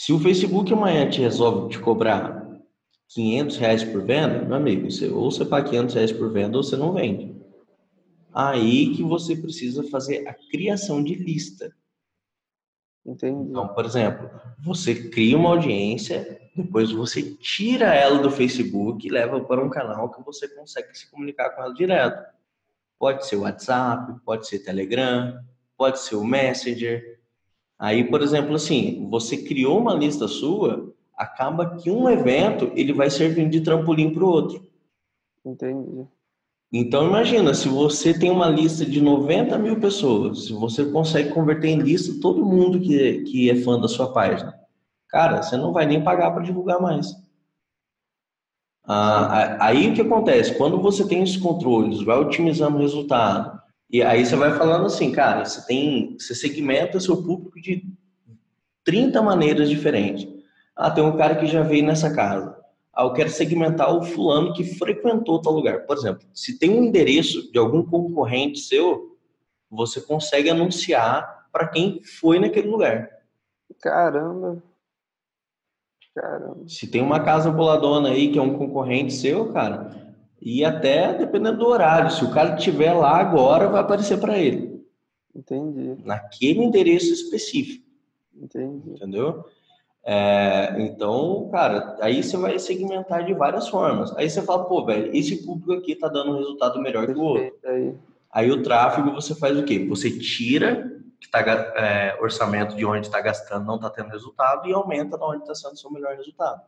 Se o Facebook amanhã te resolve te cobrar 500 reais por venda, meu amigo, você, ou você paga 500 reais por venda ou você não vende. Aí que você precisa fazer a criação de lista. Entendi. Então, por exemplo, você cria uma audiência, depois você tira ela do Facebook e leva para um canal que você consegue se comunicar com ela direto. Pode ser o WhatsApp, pode ser Telegram, pode ser o Messenger. Aí, por exemplo, assim, você criou uma lista sua, acaba que um evento ele vai servindo de trampolim para o outro. Entendi. Então imagina, se você tem uma lista de 90 mil pessoas, se você consegue converter em lista todo mundo que, que é fã da sua página, cara, você não vai nem pagar para divulgar mais. Ah, aí o que acontece? Quando você tem esses controles, vai otimizando o resultado, e aí você vai falando assim, cara, você tem, você segmenta seu público de 30 maneiras diferentes. Ah, tem um cara que já veio nessa casa. Ah, eu quero segmentar o fulano que frequentou tal lugar. Por exemplo, se tem um endereço de algum concorrente seu, você consegue anunciar para quem foi naquele lugar. Caramba. Caramba. Se tem uma casa boladona aí que é um concorrente seu, cara, e até dependendo do horário, se o cara estiver lá agora, vai aparecer para ele. Entendi. Naquele endereço específico. Entendi. Entendeu? É, então, cara, aí você vai segmentar de várias formas. Aí você fala, pô, velho, esse público aqui tá dando um resultado melhor que o outro. Aí. aí o tráfego você faz o quê? Você tira que tá, é, orçamento de onde está gastando não está tendo resultado e aumenta de onde está sendo o seu melhor resultado.